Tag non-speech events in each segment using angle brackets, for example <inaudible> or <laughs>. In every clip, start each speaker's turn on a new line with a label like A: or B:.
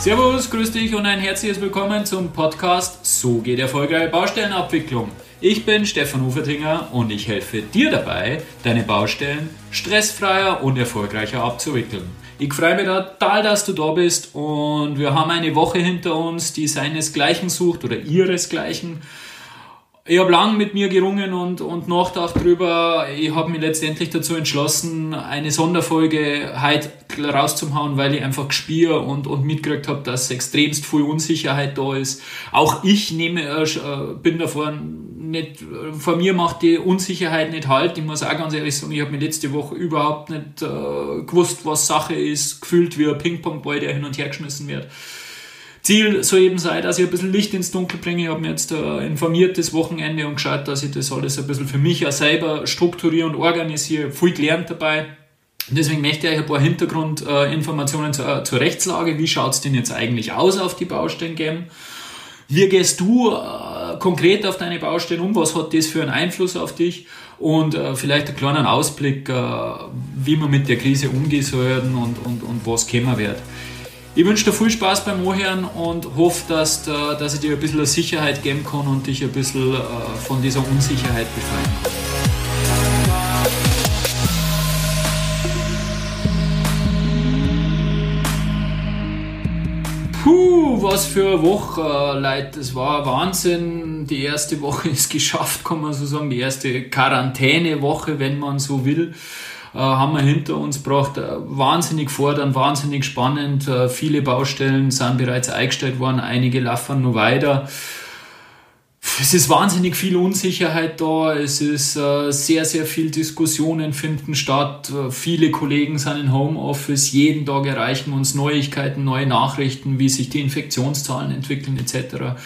A: Servus, grüß dich und ein herzliches Willkommen zum Podcast So geht erfolgreiche Baustellenabwicklung. Ich bin Stefan Ufertinger und ich helfe dir dabei, deine Baustellen stressfreier und erfolgreicher abzuwickeln. Ich freue mich total, dass du da bist und wir haben eine Woche hinter uns, die seinesgleichen sucht oder ihresgleichen ich habe lang mit mir gerungen und, und nachgedacht drüber. Ich habe mich letztendlich dazu entschlossen, eine Sonderfolge heute rauszuhauen, weil ich einfach gespür und, und mitgekriegt habe, dass extremst viel Unsicherheit da ist. Auch ich nehme, äh, äh bin davor nicht, von mir macht die Unsicherheit nicht halt. Ich muss auch ganz ehrlich sagen, ich habe mir letzte Woche überhaupt nicht äh, gewusst, was Sache ist, gefühlt wie ein Ping-Pong-Ball, der hin und her geschmissen wird. Ziel soll eben sein, dass ich ein bisschen Licht ins Dunkel bringe. Ich habe mir jetzt äh, informiert das Wochenende und geschaut, dass ich das alles ein bisschen für mich auch selber strukturiere und organisiere. Viel gelernt dabei. Deswegen möchte ich euch ein paar Hintergrundinformationen zur, zur Rechtslage. Wie schaut es denn jetzt eigentlich aus auf die Baustellen geben? Wie gehst du äh, konkret auf deine Baustellen um? Was hat das für einen Einfluss auf dich? Und äh, vielleicht einen kleinen Ausblick, äh, wie man mit der Krise umgehen soll und, und, und was kommen wird. Ich wünsche dir viel Spaß beim Anhören und hoffe, dass, dass ich dir ein bisschen Sicherheit geben kann und dich ein bisschen äh, von dieser Unsicherheit befreien kann. Puh, was für eine Woche, Leute. Es war Wahnsinn. Die erste Woche <laughs> ist geschafft, kann man so sagen. Die erste Quarantänewoche, wenn man so will äh, haben wir hinter uns gebracht. Äh, wahnsinnig fordernd, wahnsinnig spannend. Äh, viele Baustellen sind bereits eingestellt worden, einige laufen noch weiter. Es ist wahnsinnig viel Unsicherheit da, es ist äh, sehr, sehr viel Diskussionen finden statt. Äh, viele Kollegen sind im Homeoffice, jeden Tag erreichen uns Neuigkeiten, neue Nachrichten, wie sich die Infektionszahlen entwickeln etc.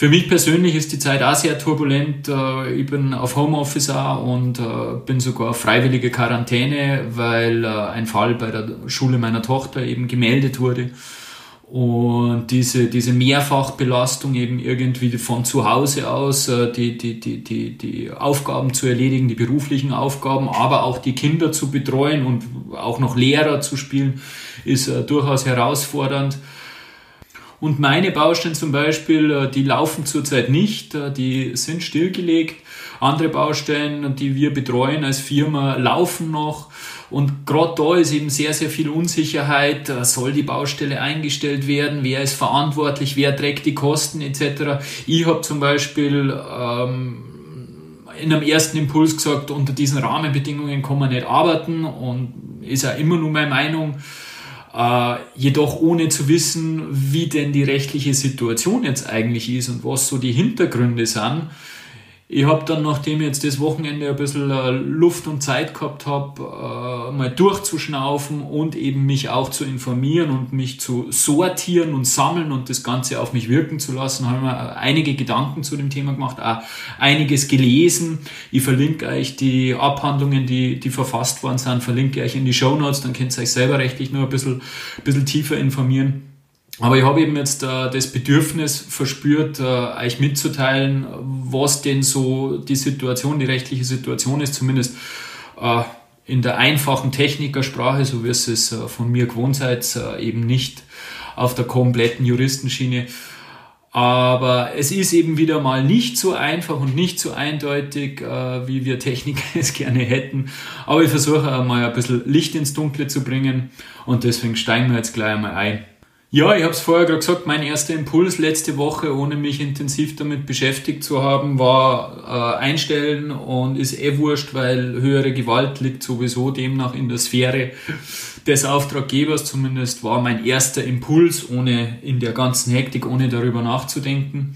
A: Für mich persönlich ist die Zeit auch sehr turbulent. Äh, ich bin auf Homeoffice auch und äh, bin sogar auf freiwillige Quarantäne, weil äh, ein Fall bei der Schule meiner Tochter eben gemeldet wurde. Und diese, diese Mehrfachbelastung eben irgendwie von zu Hause aus, die, die, die, die, die Aufgaben zu erledigen, die beruflichen Aufgaben, aber auch die Kinder zu betreuen und auch noch Lehrer zu spielen, ist durchaus herausfordernd. Und meine Baustellen zum Beispiel, äh, die laufen zurzeit nicht, äh, die sind stillgelegt. Andere Baustellen, die wir betreuen als Firma, laufen noch. Und gerade da ist eben sehr, sehr viel Unsicherheit. Äh, soll die Baustelle eingestellt werden? Wer ist verantwortlich? Wer trägt die Kosten etc.? Ich habe zum Beispiel ähm, in einem ersten Impuls gesagt, unter diesen Rahmenbedingungen kann man nicht arbeiten und ist ja immer nur meine Meinung. Äh, jedoch ohne zu wissen, wie denn die rechtliche Situation jetzt eigentlich ist und was so die Hintergründe sind, ich habe dann, nachdem ich jetzt das Wochenende ein bisschen äh, Luft und Zeit gehabt habe, äh, mal durchzuschnaufen und eben mich auch zu informieren und mich zu sortieren und sammeln und das Ganze auf mich wirken zu lassen, habe mir einige Gedanken zu dem Thema gemacht, auch einiges gelesen. Ich verlinke euch die Abhandlungen, die, die verfasst worden sind, verlinke euch in die Show Notes, dann könnt ihr euch selber rechtlich nur ein bisschen, ein bisschen tiefer informieren. Aber ich habe eben jetzt äh, das Bedürfnis verspürt, äh, euch mitzuteilen, was denn so die Situation, die rechtliche Situation ist, zumindest äh, in der einfachen Technikersprache, so wie es es äh, von mir gewohnt seid, äh, eben nicht auf der kompletten Juristenschiene. Aber es ist eben wieder mal nicht so einfach und nicht so eindeutig, äh, wie wir Techniker <laughs> es gerne hätten. Aber ich versuche mal ein bisschen Licht ins Dunkle zu bringen und deswegen steigen wir jetzt gleich einmal ein. Ja, ich habe es vorher gerade gesagt, mein erster Impuls letzte Woche, ohne mich intensiv damit beschäftigt zu haben, war äh, einstellen und ist eh wurscht, weil höhere Gewalt liegt sowieso demnach in der Sphäre des Auftraggebers. Zumindest war mein erster Impuls, ohne in der ganzen Hektik, ohne darüber nachzudenken.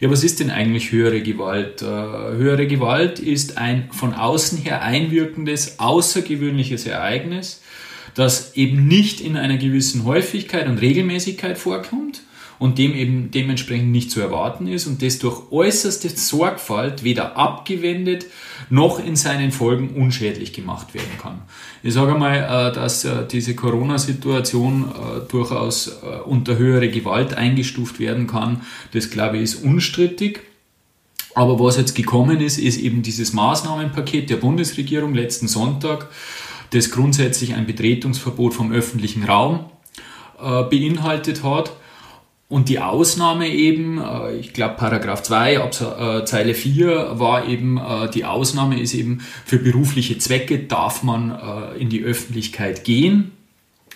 A: Ja, was ist denn eigentlich höhere Gewalt? Äh, höhere Gewalt ist ein von außen her einwirkendes, außergewöhnliches Ereignis, das eben nicht in einer gewissen Häufigkeit und Regelmäßigkeit vorkommt und dem eben dementsprechend nicht zu erwarten ist und das durch äußerste Sorgfalt weder abgewendet noch in seinen Folgen unschädlich gemacht werden kann. Ich sage mal, äh, dass äh, diese Corona-Situation äh, durchaus unter höhere Gewalt eingestuft werden kann. Das glaube ich ist unstrittig. Aber was jetzt gekommen ist, ist eben dieses Maßnahmenpaket der Bundesregierung letzten Sonntag, das grundsätzlich ein Betretungsverbot vom öffentlichen Raum äh, beinhaltet hat. Und die Ausnahme eben, äh, ich glaube Paragraph 2 äh, Zeile 4 war eben, äh, die Ausnahme ist eben, für berufliche Zwecke darf man in die Öffentlichkeit gehen,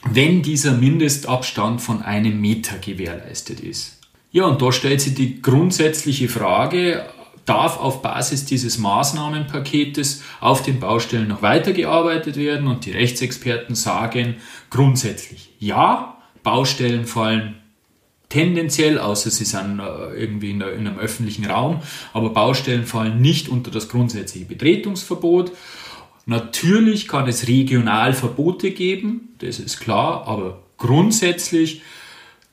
A: wenn dieser Mindestabstand von einem Meter gewährleistet ist. Ja, und da stellt sich die grundsätzliche Frage, darf auf Basis dieses Maßnahmenpaketes auf den Baustellen noch weitergearbeitet werden? Und die Rechtsexperten sagen grundsätzlich ja, Baustellen fallen tendenziell, außer sie sind äh, irgendwie in, einem öffentlichen Raum, aber Baustellen fallen nicht unter das grundsätzliche Betretungsverbot. Natürlich kann es regional Verbote geben, das ist klar, aber grundsätzlich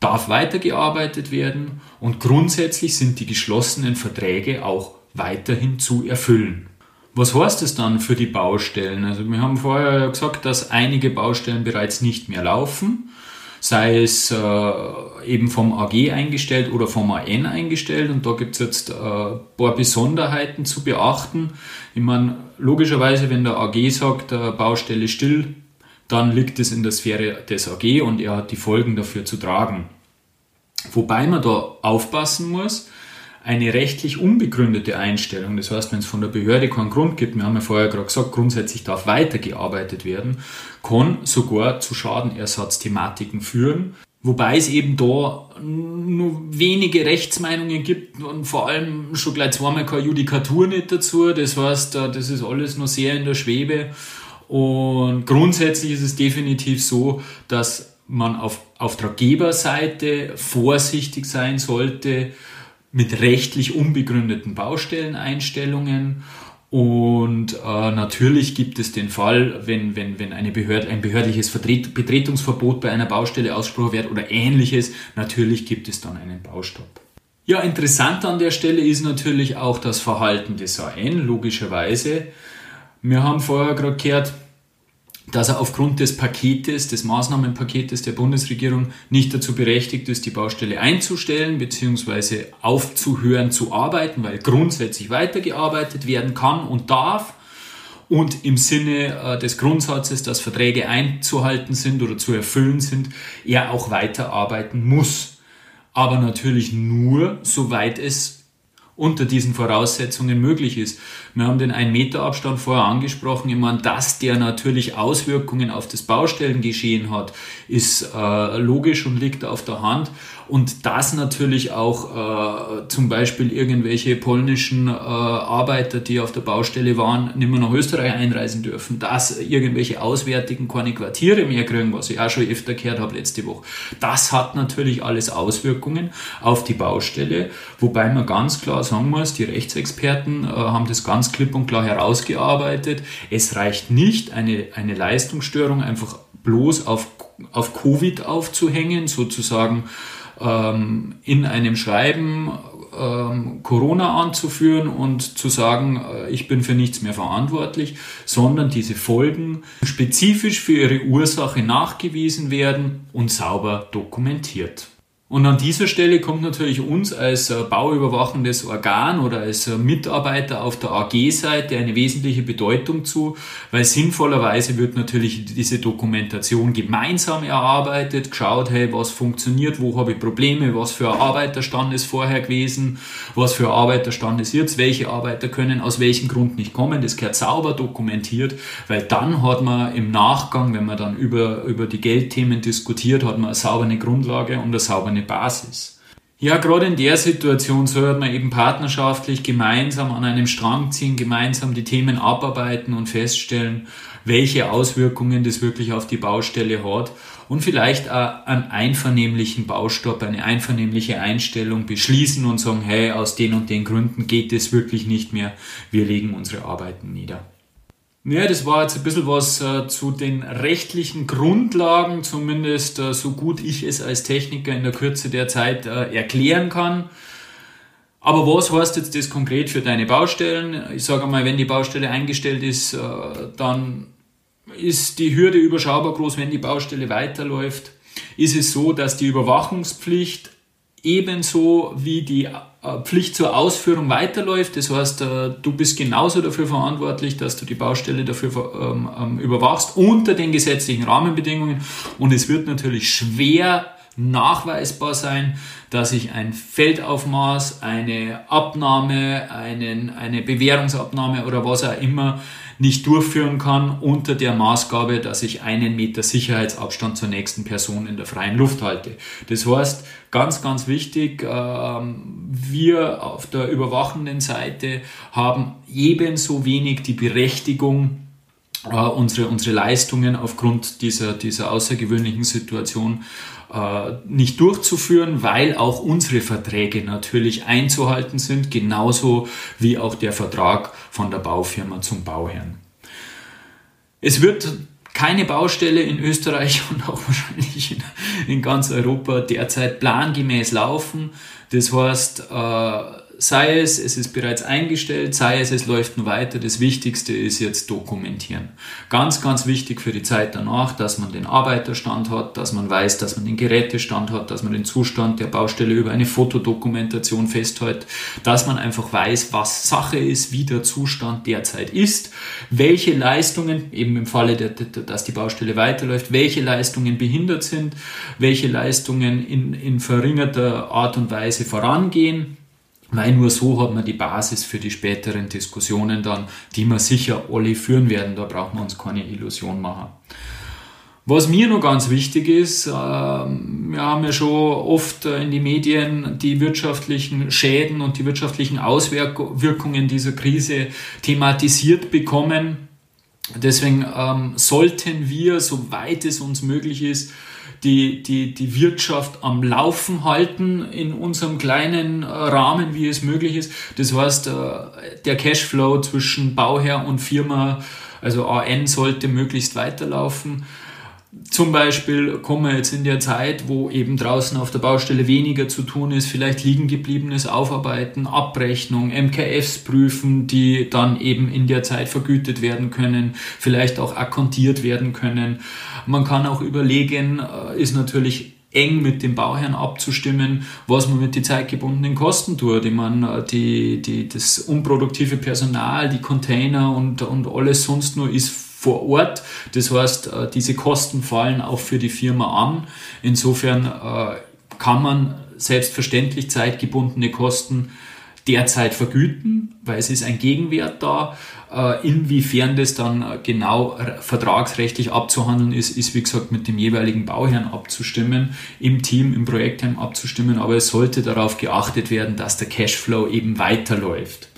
A: darf weitergearbeitet werden und grundsätzlich sind die geschlossenen Verträge auch weiterhin zu erfüllen. Was heißt es dann für die Baustellen? Also wir haben vorher gesagt, dass einige Baustellen bereits nicht mehr laufen, sei es äh, eben vom AG eingestellt oder vom AN eingestellt und da gibt es jetzt äh, ein paar Besonderheiten zu beachten. Ich meine, logischerweise, wenn der AG sagt, äh, Baustelle still, dann liegt es in der Sphäre des AG und er hat die Folgen dafür zu tragen. Wobei man da aufpassen muss, eine rechtlich unbegründete Einstellung, das heißt, wenn es von der Behörde keinen Grund gibt, wir haben ja vorher gerade gesagt, grundsätzlich darf weitergearbeitet werden, kann sogar zu Schadenersatzthematiken führen. Wobei es eben da nur wenige Rechtsmeinungen gibt und vor allem schon gleich zweimal keine Judikatur nicht dazu. Das heißt, das ist alles noch sehr in der Schwebe. Und grundsätzlich ist es definitiv so, dass man auf Auftraggeberseite vorsichtig sein sollte mit rechtlich unbegründeten Baustelleneinstellungen. Und äh, natürlich gibt es den Fall, wenn, wenn, wenn eine Behörde, ein behördliches Vertret Betretungsverbot bei einer Baustelle ausgesprochen wird oder ähnliches, natürlich gibt es dann einen Baustopp. Ja, interessant an der Stelle ist natürlich auch das Verhalten des AN, logischerweise. Wir haben vorher gerade gehört, dass er aufgrund des Paketes, des Maßnahmenpaketes der Bundesregierung nicht dazu berechtigt ist, die Baustelle einzustellen bzw. aufzuhören zu arbeiten, weil grundsätzlich weitergearbeitet werden kann und darf und im Sinne äh, des Grundsatzes, dass Verträge einzuhalten sind oder zu erfüllen sind, er auch weiterarbeiten muss. Aber natürlich nur, soweit es unter diesen Voraussetzungen möglich ist. Wir haben den 1-Meter-Abstand vorher angesprochen. Ich meine, dass der natürlich Auswirkungen auf das Baustellengeschehen hat, ist äh, logisch und liegt auf der Hand. Und dass natürlich auch äh, zum Beispiel irgendwelche polnischen äh, Arbeiter, die auf der Baustelle waren, nicht mehr nach Österreich einreisen dürfen, dass irgendwelche Auswärtigen keine Quartiere mehr kriegen, was ich auch schon öfter gehört habe letzte Woche. Das hat natürlich alles Auswirkungen auf die Baustelle, wobei man ganz klar sagen muss, die Rechtsexperten äh, haben das ganz klipp und klar herausgearbeitet. Es reicht nicht, eine, eine Leistungsstörung einfach bloß auf, auf Covid aufzuhängen, sozusagen ähm, in einem Schreiben ähm, Corona anzuführen und zu sagen, äh, ich bin für nichts mehr verantwortlich, sondern diese Folgen spezifisch für ihre Ursache nachgewiesen werden und sauber dokumentiert. Und an dieser Stelle kommt natürlich uns als äh, bauüberwachendes Organ oder als äh, Mitarbeiter auf der AG-Seite eine wesentliche Bedeutung zu, weil sinnvollerweise wird natürlich diese Dokumentation gemeinsam erarbeitet, geschaut, hey, was funktioniert, wo habe ich Probleme, was für ein Arbeiterstand ist vorher gewesen, was für ein Arbeiterstand ist jetzt, welche Arbeiter können aus welchem Grund nicht kommen, das gehört sauber dokumentiert, weil dann hat man im Nachgang, wenn man dann über, über die Geldthemen diskutiert, hat man eine saubere Grundlage und eine saubere Basis. Ja, gerade in der Situation sollte man eben partnerschaftlich gemeinsam an einem Strang ziehen, gemeinsam die Themen abarbeiten und feststellen, welche Auswirkungen das wirklich auf die Baustelle hat und vielleicht auch einen einvernehmlichen Baustopp, eine einvernehmliche Einstellung beschließen und sagen, hey, aus den und den Gründen geht es wirklich nicht mehr, wir legen unsere Arbeiten nieder. Ja, das war jetzt ein bisschen was äh, zu den rechtlichen Grundlagen, zumindest äh, so gut ich es als Techniker in der Kürze der Zeit äh, erklären kann. Aber was heißt jetzt das konkret für deine Baustellen? Ich sage mal, wenn die Baustelle eingestellt ist, äh, dann ist die Hürde überschaubar groß, wenn die Baustelle weiterläuft. Ist es so, dass die Überwachungspflicht ebenso wie die äh, Pflicht zur Ausführung weiterläuft. Das heißt, äh, du bist genauso dafür verantwortlich, dass du die Baustelle dafür ähm, ähm, überwachst unter den gesetzlichen Rahmenbedingungen. Und es wird natürlich schwer nachweisbar sein, dass ich ein Feldaufmaß, eine Abnahme, einen, eine Bewährungsabnahme oder was auch immer nicht durchführen kann unter der Maßgabe, dass ich einen Meter Sicherheitsabstand zur nächsten Person in der freien Luft halte. Das heißt, ganz, ganz wichtig, ähm, wir auf der überwachenden Seite haben ebenso wenig die Berechtigung, äh, unsere, unsere Leistungen aufgrund dieser, dieser außergewöhnlichen Situation nicht durchzuführen, weil auch unsere Verträge natürlich einzuhalten sind, genauso wie auch der Vertrag von der Baufirma zum Bauherrn. Es wird keine Baustelle in Österreich <laughs> und auch wahrscheinlich in, in ganz Europa derzeit plangemäß laufen. Das heißt, äh, sei es, es ist bereits eingestellt, sei es, es läuft nur weiter. Das Wichtigste ist jetzt dokumentieren. Ganz, ganz wichtig für die Zeit danach, dass man den Arbeiterstand hat, dass man weiß, dass man den Gerätestand hat, dass man den Zustand der Baustelle über eine Fotodokumentation festhält, dass man einfach weiß, was Sache ist, wie der Zustand derzeit ist, welche Leistungen, eben im Falle, der, dass die Baustelle weiterläuft, welche Leistungen behindert sind, welche Leistungen in, in verringerter Art und Weise vorangehen weil nur so hat man die Basis für die späteren Diskussionen dann, die wir sicher alle führen werden. Da brauchen wir uns keine Illusion machen. Was mir noch ganz wichtig ist, ähm, wir haben ja schon oft in die Medien die wirtschaftlichen Schäden und die wirtschaftlichen Auswirkungen dieser Krise thematisiert bekommen. Deswegen ähm, sollten wir, soweit es uns möglich ist, die, die, die Wirtschaft am Laufen halten in unserem kleinen äh, Rahmen, wie es möglich ist. Das heißt, äh, der Cashflow zwischen Bauherr und Firma, also AN, sollte möglichst weiterlaufen. Zum Beispiel kommen wir jetzt in der Zeit, wo eben draußen auf der Baustelle weniger zu tun ist, vielleicht liegen gebliebenes Aufarbeiten, Abrechnung, MKFs prüfen, die dann eben in der Zeit vergütet werden können, vielleicht auch akkontiert werden können. Man kann auch überlegen, äh, ist natürlich eng mit dem Bauherrn abzustimmen, was man mit den zeitgebundenen Kosten tut. Ich meine, äh, die, die, das unproduktive Personal, die Container und, und alles sonst nur ist vor Ort. Das heißt, äh, diese Kosten fallen auch für die Firma an. Insofern kann man selbstverständlich zeitgebundene Kosten derzeit vergüten, weil es ist ein Gegenwert da. Äh, inwiefern das dann genau vertragsrechtlich abzuhandeln ist, ist wie gesagt mit dem jeweiligen Bauherrn abzustimmen, im Team, im Projektheim abzustimmen, aber es sollte darauf geachtet werden, dass der Cashflow eben weiterläuft.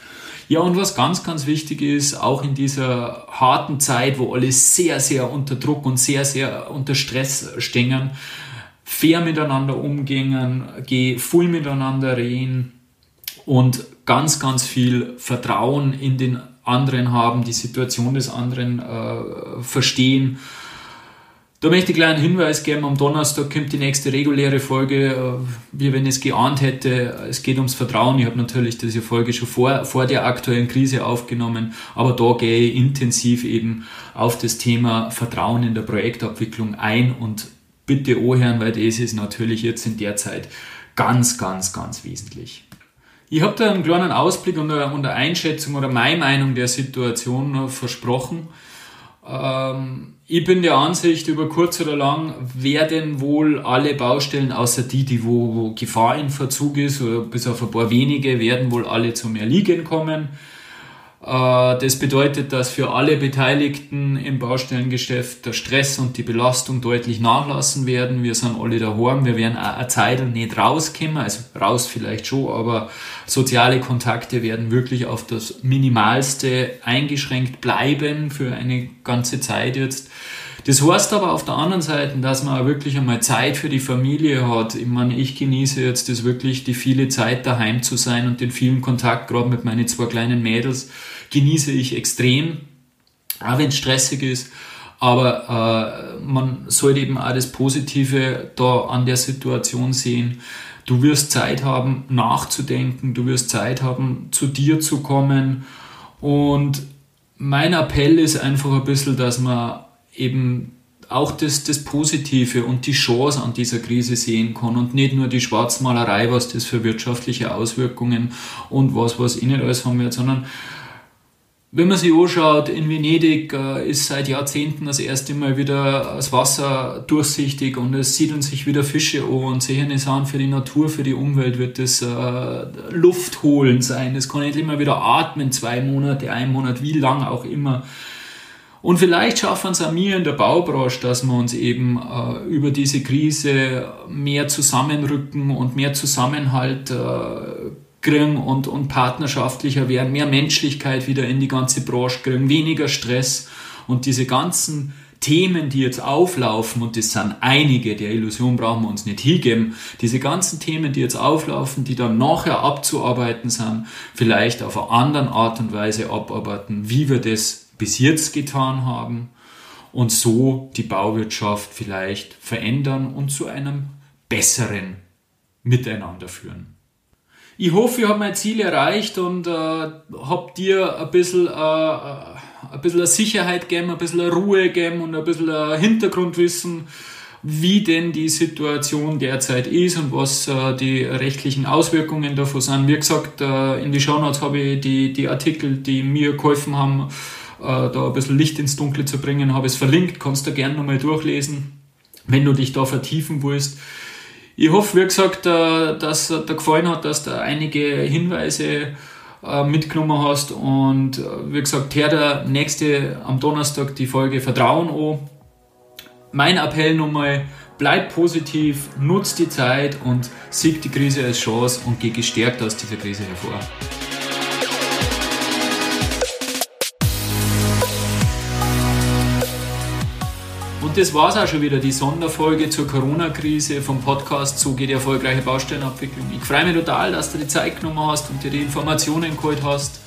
A: Ja, und was ganz, ganz wichtig ist, auch in dieser harten Zeit, wo alle sehr, sehr unter Druck und sehr, sehr unter Stress stehen, fair miteinander umgehen, geh voll miteinander reden und ganz, ganz viel Vertrauen in den anderen haben, die Situation des anderen äh, verstehen. Da möchte ich einen Hinweis geben. Am Donnerstag kommt die nächste reguläre Folge, äh, wie wenn ich es geahnt hätte. Es geht ums Vertrauen. Ich habe natürlich diese Folge schon vor, vor der aktuellen Krise aufgenommen, aber da gehe ich intensiv eben auf das Thema Vertrauen in der Projektabwicklung ein und bitte ohren, weil das ist natürlich jetzt in der Zeit ganz, ganz, ganz wesentlich. Ich habe da einen kleinen Ausblick und eine, und eine, Einschätzung oder meine Meinung der Situation versprochen. Ähm, ich bin der Ansicht, über kurz oder lang werden wohl alle Baustellen, außer die, die wo, wo Gefahr in Verzug ist, oder bis auf ein paar wenige, werden wohl alle zum Erliegen kommen. Äh, das bedeutet, dass für alle Beteiligten im Baustellengeschäft der Stress und die Belastung deutlich nachlassen werden. Wir sind alle daheim, wir werden auch eine Zeit nicht rauskommen, also raus vielleicht schon, aber soziale Kontakte werden wirklich auf das Minimalste eingeschränkt bleiben für eine ganze Zeit jetzt. Das heißt aber auf der anderen Seite, dass man auch wirklich einmal Zeit für die Familie hat. Ich meine, ich genieße jetzt das wirklich, die viele Zeit daheim zu sein und den vielen Kontakt, gerade mit meinen zwei kleinen Mädels, genieße ich extrem, auch wenn es stressig ist. Aber äh, man sollte eben auch das Positive da an der Situation sehen. Du wirst Zeit haben, nachzudenken, du wirst Zeit haben, zu dir zu kommen. Und mein Appell ist einfach ein bisschen, dass man eben auch das, das Positive und die Chance an dieser Krise sehen kann und nicht nur die Schwarzmalerei, was das für wirtschaftliche Auswirkungen und was, was nicht alles haben wird, sondern Wenn man sich anschaut, in Venedig äh, ist seit Jahrzehnten das erste Mal wieder das Wasser durchsichtig und es siedeln sich wieder Fische an und sehen es an für die Natur, für die Umwelt wird das äh, Luft holen sein. Es kann endlich mal wieder atmen, zwei Monate, ein Monat, wie lang auch immer. Und vielleicht schaffen es auch mir in der Baubranche, dass wir uns eben äh, über diese Krise mehr zusammenrücken und mehr Zusammenhalt äh, kriegen und, und partnerschaftlicher werden, mehr Menschlichkeit wieder in die ganze Branche kriegen, weniger Stress. Und diese ganzen Themen, die jetzt auflaufen, und das sind einige, der Illusion brauchen wir uns nicht hingeben, diese ganzen Themen, die jetzt auflaufen, die dann nachher abzuarbeiten sind, vielleicht auf eine andere Art und Weise abarbeiten, wie wir das bis jetzt getan haben und so die Bauwirtschaft vielleicht verändern und zu einem besseren Miteinander führen. Ich hoffe, ich habe mein Ziel erreicht und äh, habe dir ein bisschen, äh, ein bisschen Sicherheit gegeben, ein bisschen Ruhe gegeben und ein bisschen ein Hintergrundwissen, wie denn die Situation derzeit ist und was äh, die rechtlichen Auswirkungen davon sind. Wie gesagt, äh, in die Shownotes habe ich die, die Artikel, die mir geholfen haben, äh, da ein bisschen Licht ins Dunkle zu bringen, habe es verlinkt, kannst du gerne nochmal durchlesen, wenn du dich da vertiefen willst. Ich hoffe, wie gesagt, äh, dass dir gefallen hat, dass du einige Hinweise äh, mitgenommen hast. Und äh, wie gesagt, her der nächste am Donnerstag die Folge Vertrauen an. Mein Appell nochmal, bleib positiv, nutz die Zeit und sieg die Krise als Chance und geh gestärkt aus dieser Krise hervor. Das war es auch schon wieder, die Sonderfolge zur Corona-Krise vom Podcast So geht die erfolgreiche Baustellenabwicklung. Ich freue mich total, dass du die Zeit genommen hast und dir die Informationen geholt hast.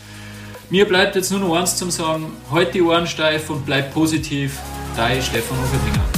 A: Mir bleibt jetzt nur noch eins zum Sagen, halt die Ohren steif und bleib positiv. Dein Stefan Oberdinger.